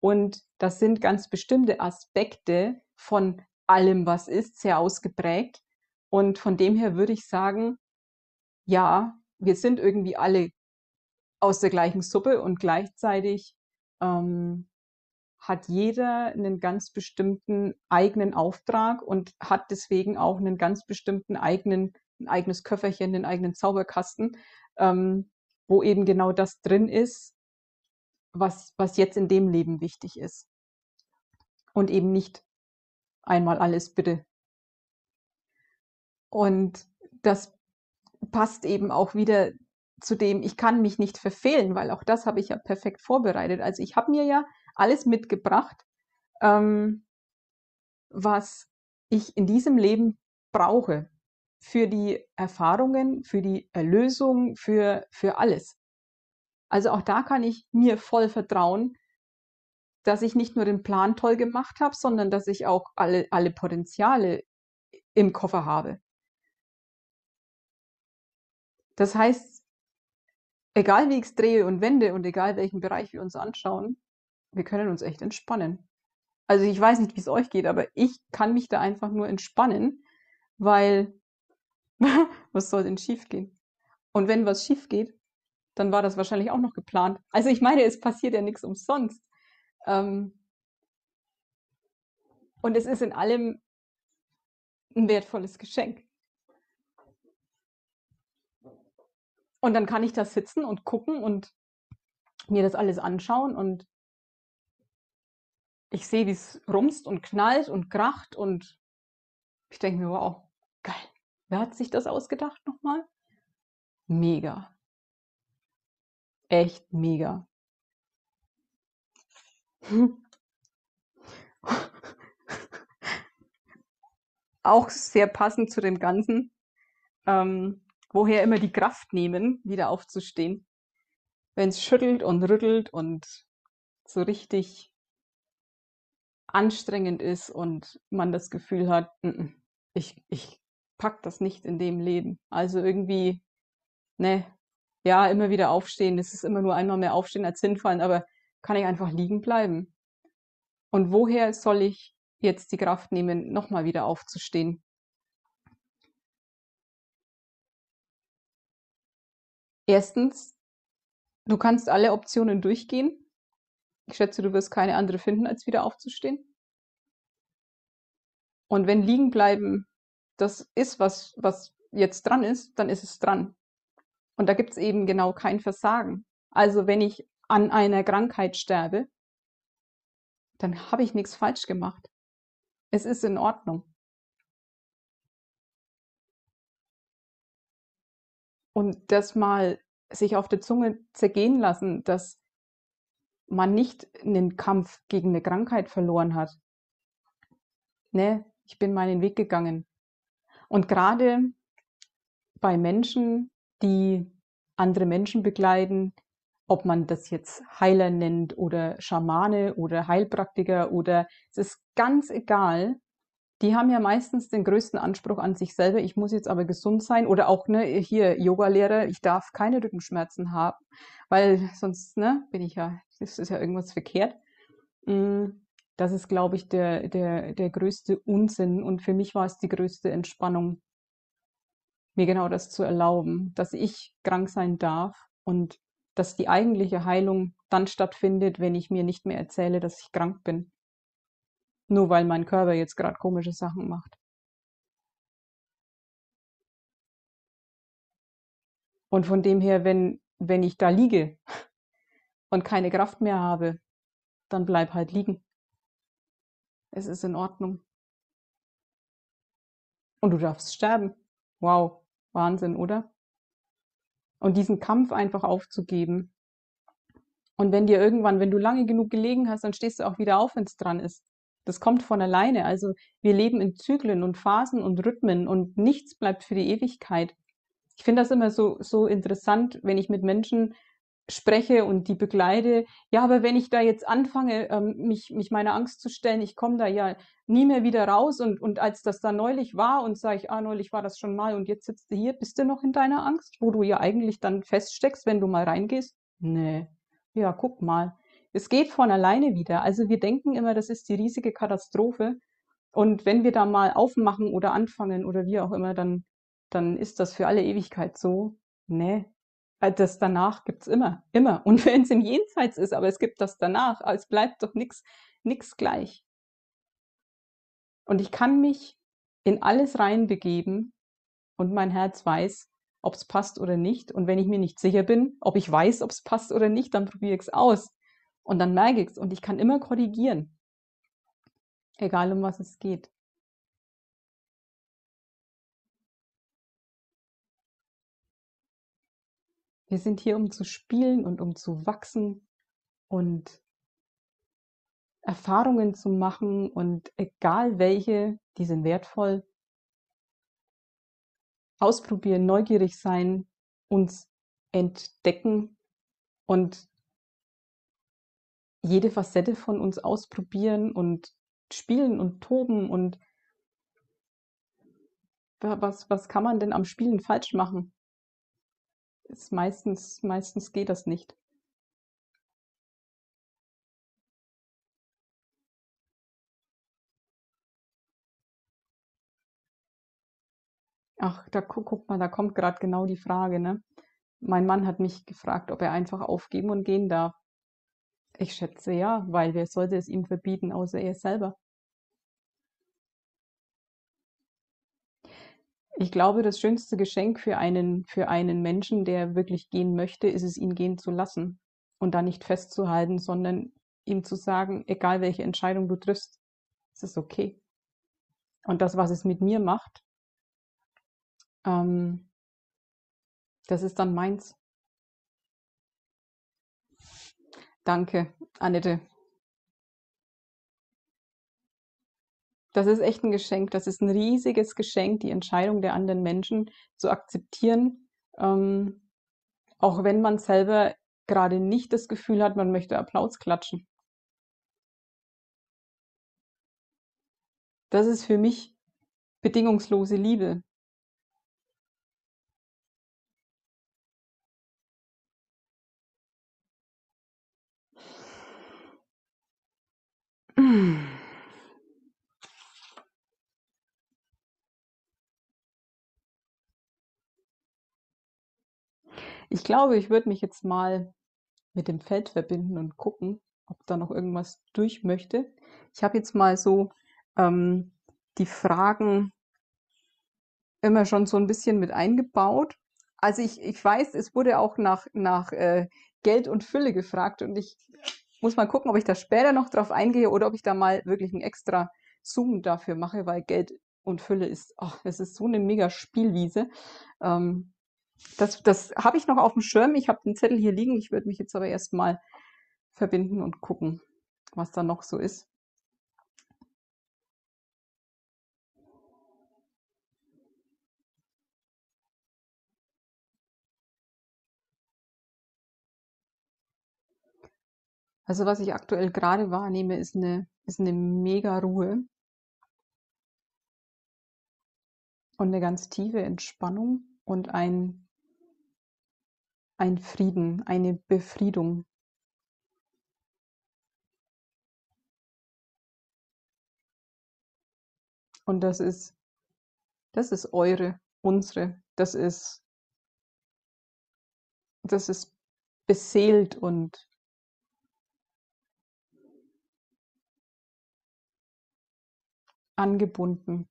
und das sind ganz bestimmte Aspekte von allem, was ist, sehr ausgeprägt. Und von dem her würde ich sagen, ja, wir sind irgendwie alle aus der gleichen Suppe und gleichzeitig ähm, hat jeder einen ganz bestimmten eigenen Auftrag und hat deswegen auch einen ganz bestimmten eigenen, ein eigenes Köfferchen, einen eigenen Zauberkasten, ähm, wo eben genau das drin ist, was, was jetzt in dem Leben wichtig ist. Und eben nicht einmal alles bitte. Und das passt eben auch wieder zu dem, ich kann mich nicht verfehlen, weil auch das habe ich ja perfekt vorbereitet. Also ich habe mir ja alles mitgebracht, ähm, was ich in diesem Leben brauche für die Erfahrungen, für die Erlösung, für, für alles. Also auch da kann ich mir voll vertrauen, dass ich nicht nur den Plan toll gemacht habe, sondern dass ich auch alle, alle Potenziale im Koffer habe. Das heißt, egal wie ich es drehe und wende und egal welchen Bereich wir uns anschauen, wir können uns echt entspannen. Also ich weiß nicht, wie es euch geht, aber ich kann mich da einfach nur entspannen, weil was soll denn schief gehen? Und wenn was schief geht, dann war das wahrscheinlich auch noch geplant. Also ich meine, es passiert ja nichts umsonst. Ähm und es ist in allem ein wertvolles Geschenk. Und dann kann ich da sitzen und gucken und mir das alles anschauen und ich sehe, wie es rumst und knallt und kracht und ich denke mir, wow, geil. Wer hat sich das ausgedacht nochmal? Mega. Echt mega. Auch sehr passend zu dem Ganzen. Ähm, woher immer die Kraft nehmen, wieder aufzustehen. Wenn es schüttelt und rüttelt und so richtig anstrengend ist und man das Gefühl hat, ich, ich pack das nicht in dem Leben. Also irgendwie, ne, ja, immer wieder aufstehen. Es ist immer nur einmal mehr aufstehen als hinfallen, aber kann ich einfach liegen bleiben? Und woher soll ich jetzt die Kraft nehmen, nochmal wieder aufzustehen? Erstens, du kannst alle Optionen durchgehen. Ich schätze, du wirst keine andere finden, als wieder aufzustehen. Und wenn liegen bleiben das ist, was, was jetzt dran ist, dann ist es dran. Und da gibt es eben genau kein Versagen. Also wenn ich an einer Krankheit sterbe, dann habe ich nichts falsch gemacht. Es ist in Ordnung. Und das mal sich auf der Zunge zergehen lassen, dass man nicht einen Kampf gegen eine Krankheit verloren hat. Ne, ich bin meinen Weg gegangen. Und gerade bei Menschen, die andere Menschen begleiten, ob man das jetzt Heiler nennt oder Schamane oder Heilpraktiker oder es ist ganz egal. Die haben ja meistens den größten Anspruch an sich selber. Ich muss jetzt aber gesund sein oder auch ne hier Yogalehrer. Ich darf keine Rückenschmerzen haben, weil sonst ne bin ich ja, das ist ja irgendwas verkehrt. Mm, das ist, glaube ich, der der der größte Unsinn und für mich war es die größte Entspannung, mir genau das zu erlauben, dass ich krank sein darf und dass die eigentliche Heilung dann stattfindet, wenn ich mir nicht mehr erzähle, dass ich krank bin. Nur weil mein Körper jetzt gerade komische Sachen macht. Und von dem her, wenn, wenn ich da liege und keine Kraft mehr habe, dann bleib halt liegen. Es ist in Ordnung. Und du darfst sterben. Wow, Wahnsinn, oder? Und diesen Kampf einfach aufzugeben. Und wenn dir irgendwann, wenn du lange genug gelegen hast, dann stehst du auch wieder auf, wenn es dran ist. Das kommt von alleine. Also wir leben in Zyklen und Phasen und Rhythmen und nichts bleibt für die Ewigkeit. Ich finde das immer so, so interessant, wenn ich mit Menschen spreche und die begleite. Ja, aber wenn ich da jetzt anfange, ähm, mich, mich meiner Angst zu stellen, ich komme da ja nie mehr wieder raus. Und, und als das da neulich war und sage ich, ah, neulich war das schon mal und jetzt sitzt du hier, bist du noch in deiner Angst, wo du ja eigentlich dann feststeckst, wenn du mal reingehst? Nee. Ja, guck mal. Es geht von alleine wieder. Also wir denken immer, das ist die riesige Katastrophe. Und wenn wir da mal aufmachen oder anfangen oder wie auch immer, dann, dann ist das für alle Ewigkeit so. Nee, das danach gibt's immer, immer. Und wenn es im Jenseits ist, aber es gibt das danach, es bleibt doch nichts nix gleich. Und ich kann mich in alles reinbegeben und mein Herz weiß, ob es passt oder nicht. Und wenn ich mir nicht sicher bin, ob ich weiß, ob es passt oder nicht, dann probiere ich es aus. Und dann merke ich es. Und ich kann immer korrigieren. Egal um was es geht. Wir sind hier, um zu spielen und um zu wachsen und Erfahrungen zu machen und egal welche, die sind wertvoll. Ausprobieren, neugierig sein, uns entdecken und jede Facette von uns ausprobieren und spielen und toben und was, was kann man denn am Spielen falsch machen? Ist meistens, meistens geht das nicht. Ach, da guck, guck mal, da kommt gerade genau die Frage, ne? Mein Mann hat mich gefragt, ob er einfach aufgeben und gehen darf. Ich schätze ja, weil wer sollte es ihm verbieten, außer er selber? Ich glaube, das schönste Geschenk für einen, für einen Menschen, der wirklich gehen möchte, ist es, ihn gehen zu lassen und da nicht festzuhalten, sondern ihm zu sagen, egal welche Entscheidung du triffst, es ist okay. Und das, was es mit mir macht, ähm, das ist dann meins. Danke, Annette. Das ist echt ein Geschenk. Das ist ein riesiges Geschenk, die Entscheidung der anderen Menschen zu akzeptieren, ähm, auch wenn man selber gerade nicht das Gefühl hat, man möchte Applaus klatschen. Das ist für mich bedingungslose Liebe. Ich glaube, ich würde mich jetzt mal mit dem Feld verbinden und gucken, ob da noch irgendwas durch möchte. Ich habe jetzt mal so ähm, die Fragen immer schon so ein bisschen mit eingebaut. Also ich, ich weiß, es wurde auch nach, nach äh, Geld und Fülle gefragt und ich muss mal gucken, ob ich da später noch drauf eingehe oder ob ich da mal wirklich ein extra Zoom dafür mache, weil Geld und Fülle ist, oh, es ist so eine mega Spielwiese. Ähm, das, das habe ich noch auf dem Schirm. Ich habe den Zettel hier liegen. Ich würde mich jetzt aber erstmal verbinden und gucken, was da noch so ist. Also was ich aktuell gerade wahrnehme, ist eine, ist eine mega Ruhe und eine ganz tiefe Entspannung und ein ein Frieden, eine Befriedung. Und das ist, das ist eure, unsere, das ist, das ist beseelt und angebunden.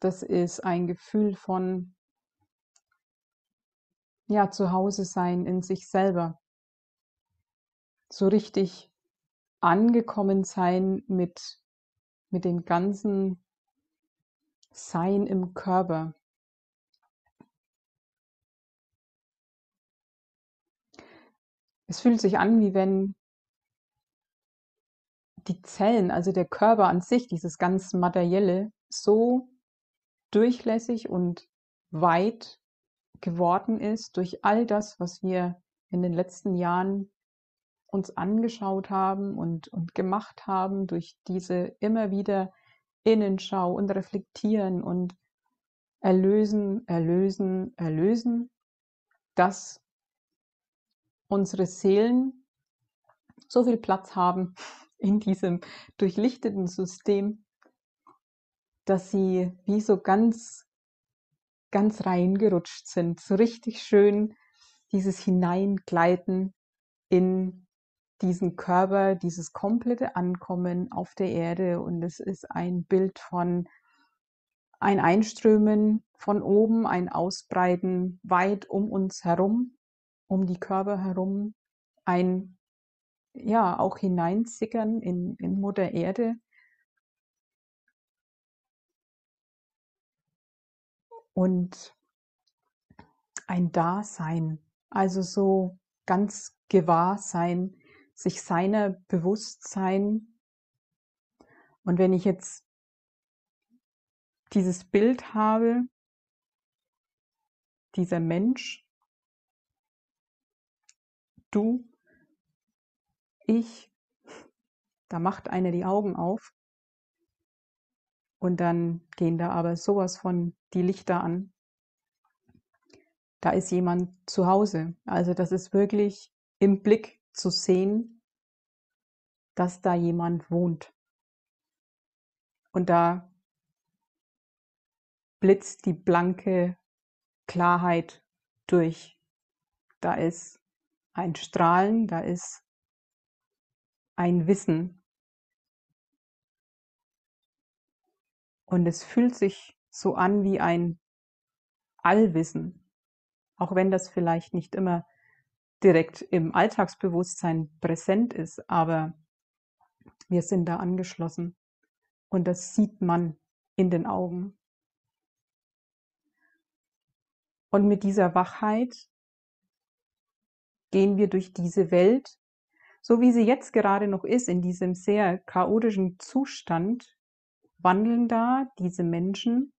Das ist ein Gefühl von ja, zu Hause sein in sich selber. So richtig angekommen sein mit, mit dem ganzen Sein im Körper. Es fühlt sich an, wie wenn die Zellen, also der Körper an sich, dieses ganz materielle, so durchlässig und weit geworden ist durch all das, was wir in den letzten Jahren uns angeschaut haben und, und gemacht haben, durch diese immer wieder Innenschau und Reflektieren und Erlösen, Erlösen, Erlösen, dass unsere Seelen so viel Platz haben in diesem durchlichteten System, dass sie wie so ganz, ganz reingerutscht sind, so richtig schön dieses Hineingleiten in diesen Körper, dieses komplette Ankommen auf der Erde. Und es ist ein Bild von ein Einströmen von oben, ein Ausbreiten weit um uns herum, um die Körper herum, ein ja auch hineinsickern in, in Mutter Erde. Und ein Dasein, also so ganz gewahr sein, sich seiner bewusst sein. Und wenn ich jetzt dieses Bild habe, dieser Mensch, du, ich, da macht einer die Augen auf und dann gehen da aber sowas von die Lichter an. Da ist jemand zu Hause. Also das ist wirklich im Blick zu sehen, dass da jemand wohnt. Und da blitzt die blanke Klarheit durch. Da ist ein Strahlen, da ist ein Wissen. Und es fühlt sich so an wie ein Allwissen, auch wenn das vielleicht nicht immer direkt im Alltagsbewusstsein präsent ist, aber wir sind da angeschlossen und das sieht man in den Augen. Und mit dieser Wachheit gehen wir durch diese Welt so wie sie jetzt gerade noch ist, in diesem sehr chaotischen Zustand, wandeln da diese Menschen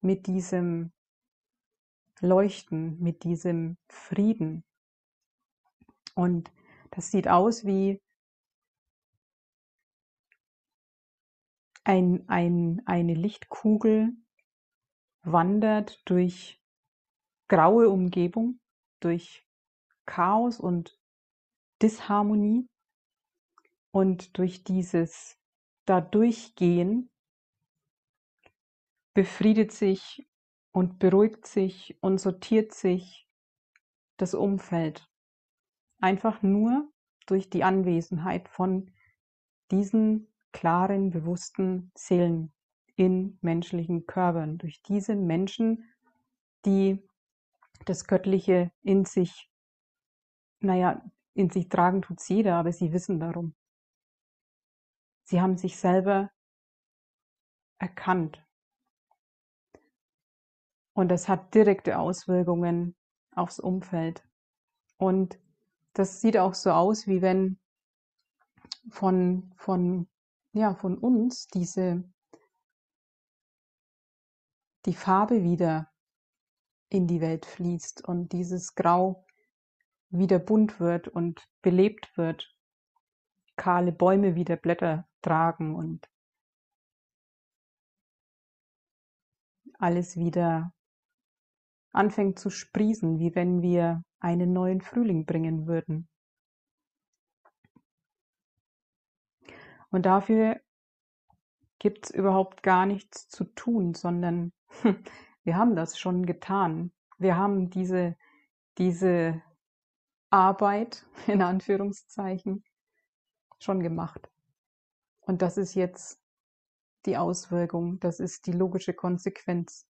mit diesem Leuchten, mit diesem Frieden. Und das sieht aus wie ein, ein, eine Lichtkugel wandert durch graue Umgebung, durch Chaos und Disharmonie. Und durch dieses Dadurchgehen befriedet sich und beruhigt sich und sortiert sich das Umfeld. Einfach nur durch die Anwesenheit von diesen klaren, bewussten Seelen in menschlichen Körpern, durch diese Menschen, die das Göttliche in sich naja, in sich tragen tut's jeder, aber sie wissen darum. Sie haben sich selber erkannt. Und das hat direkte Auswirkungen aufs Umfeld. Und das sieht auch so aus, wie wenn von, von, ja, von uns diese, die Farbe wieder in die Welt fließt und dieses Grau wieder bunt wird und belebt wird, kahle Bäume wieder Blätter tragen und alles wieder anfängt zu sprießen, wie wenn wir einen neuen Frühling bringen würden. Und dafür gibt es überhaupt gar nichts zu tun, sondern wir haben das schon getan. wir haben diese, diese Arbeit in Anführungszeichen schon gemacht. Und das ist jetzt die Auswirkung, das ist die logische Konsequenz.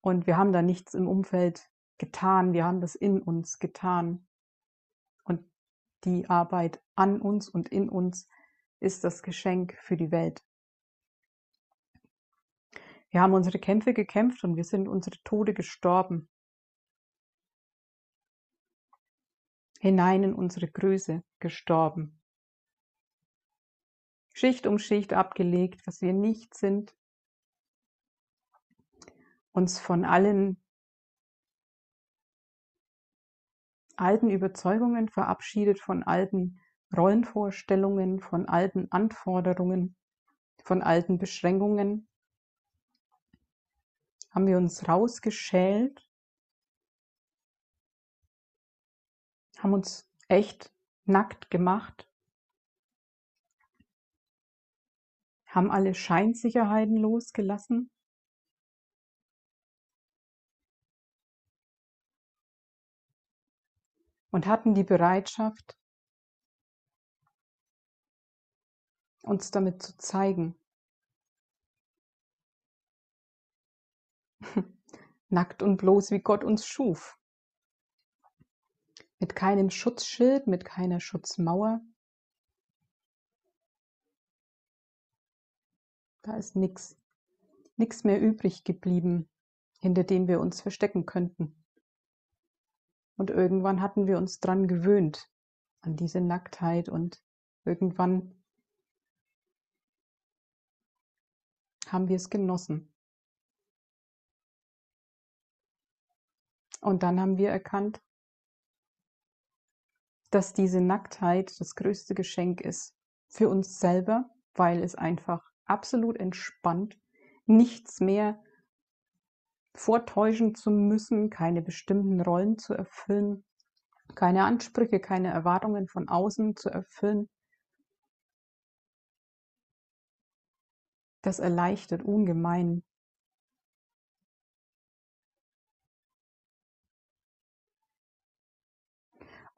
Und wir haben da nichts im Umfeld getan, wir haben das in uns getan. Und die Arbeit an uns und in uns ist das Geschenk für die Welt. Wir haben unsere Kämpfe gekämpft und wir sind unsere Tode gestorben. Hinein in unsere Größe gestorben. Schicht um Schicht abgelegt, was wir nicht sind, uns von allen alten Überzeugungen verabschiedet, von alten Rollenvorstellungen, von alten Anforderungen, von alten Beschränkungen, haben wir uns rausgeschält, haben uns echt nackt gemacht haben alle Scheinsicherheiten losgelassen. Und hatten die Bereitschaft, uns damit zu zeigen. Nackt und bloß, wie Gott uns schuf. Mit keinem Schutzschild, mit keiner Schutzmauer, Da ist nichts, nichts mehr übrig geblieben, hinter dem wir uns verstecken könnten. Und irgendwann hatten wir uns dran gewöhnt, an diese Nacktheit und irgendwann haben wir es genossen. Und dann haben wir erkannt, dass diese Nacktheit das größte Geschenk ist für uns selber, weil es einfach absolut entspannt, nichts mehr vortäuschen zu müssen, keine bestimmten Rollen zu erfüllen, keine Ansprüche, keine Erwartungen von außen zu erfüllen. Das erleichtert ungemein.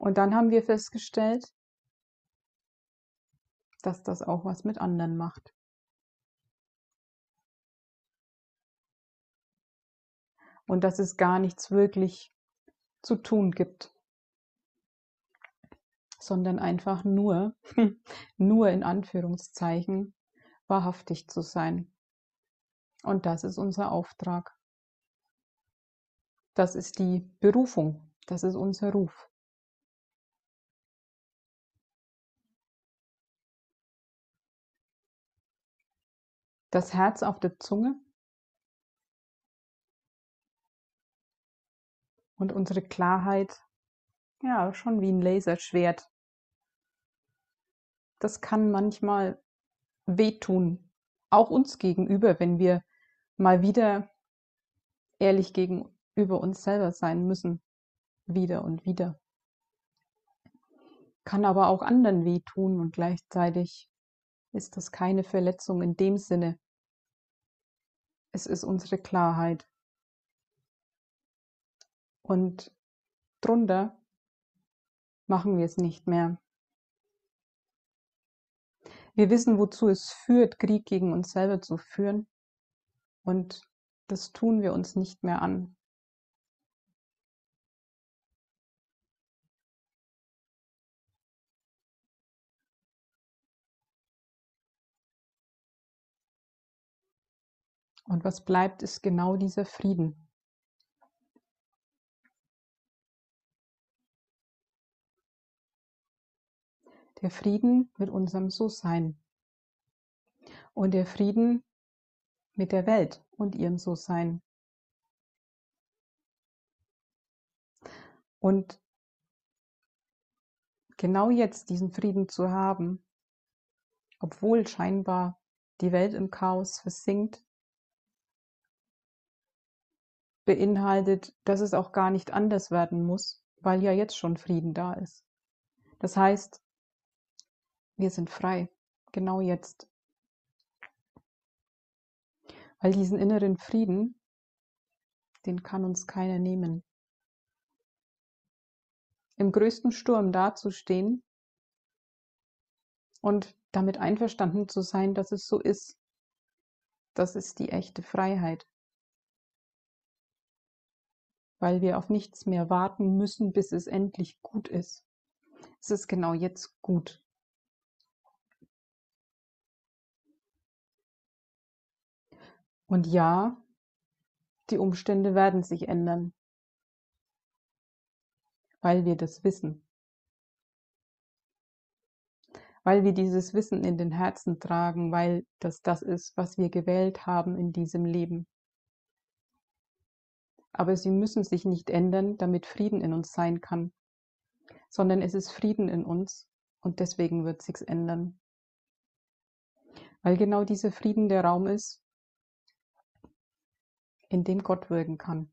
Und dann haben wir festgestellt, dass das auch was mit anderen macht. und dass es gar nichts wirklich zu tun gibt, sondern einfach nur, nur in Anführungszeichen, wahrhaftig zu sein. Und das ist unser Auftrag. Das ist die Berufung, das ist unser Ruf. Das Herz auf der Zunge und unsere Klarheit, ja, schon wie ein Laserschwert. Das kann manchmal wehtun, auch uns gegenüber, wenn wir mal wieder ehrlich gegenüber uns selber sein müssen, wieder und wieder. Kann aber auch anderen wehtun und gleichzeitig ist das keine Verletzung in dem Sinne. Es ist unsere Klarheit. Und drunter machen wir es nicht mehr. Wir wissen, wozu es führt, Krieg gegen uns selber zu führen. Und das tun wir uns nicht mehr an. Und was bleibt, ist genau dieser Frieden. der Frieden mit unserem So-Sein und der Frieden mit der Welt und ihrem So-Sein. Und genau jetzt diesen Frieden zu haben, obwohl scheinbar die Welt im Chaos versinkt, beinhaltet, dass es auch gar nicht anders werden muss, weil ja jetzt schon Frieden da ist. Das heißt, wir sind frei, genau jetzt. Weil diesen inneren Frieden, den kann uns keiner nehmen. Im größten Sturm dazustehen und damit einverstanden zu sein, dass es so ist, das ist die echte Freiheit. Weil wir auf nichts mehr warten müssen, bis es endlich gut ist. Es ist genau jetzt gut. Und ja, die Umstände werden sich ändern, weil wir das wissen. Weil wir dieses Wissen in den Herzen tragen, weil das das ist, was wir gewählt haben in diesem Leben. Aber sie müssen sich nicht ändern, damit Frieden in uns sein kann, sondern es ist Frieden in uns und deswegen wird sich's ändern. Weil genau dieser Frieden der Raum ist, in dem Gott wirken kann.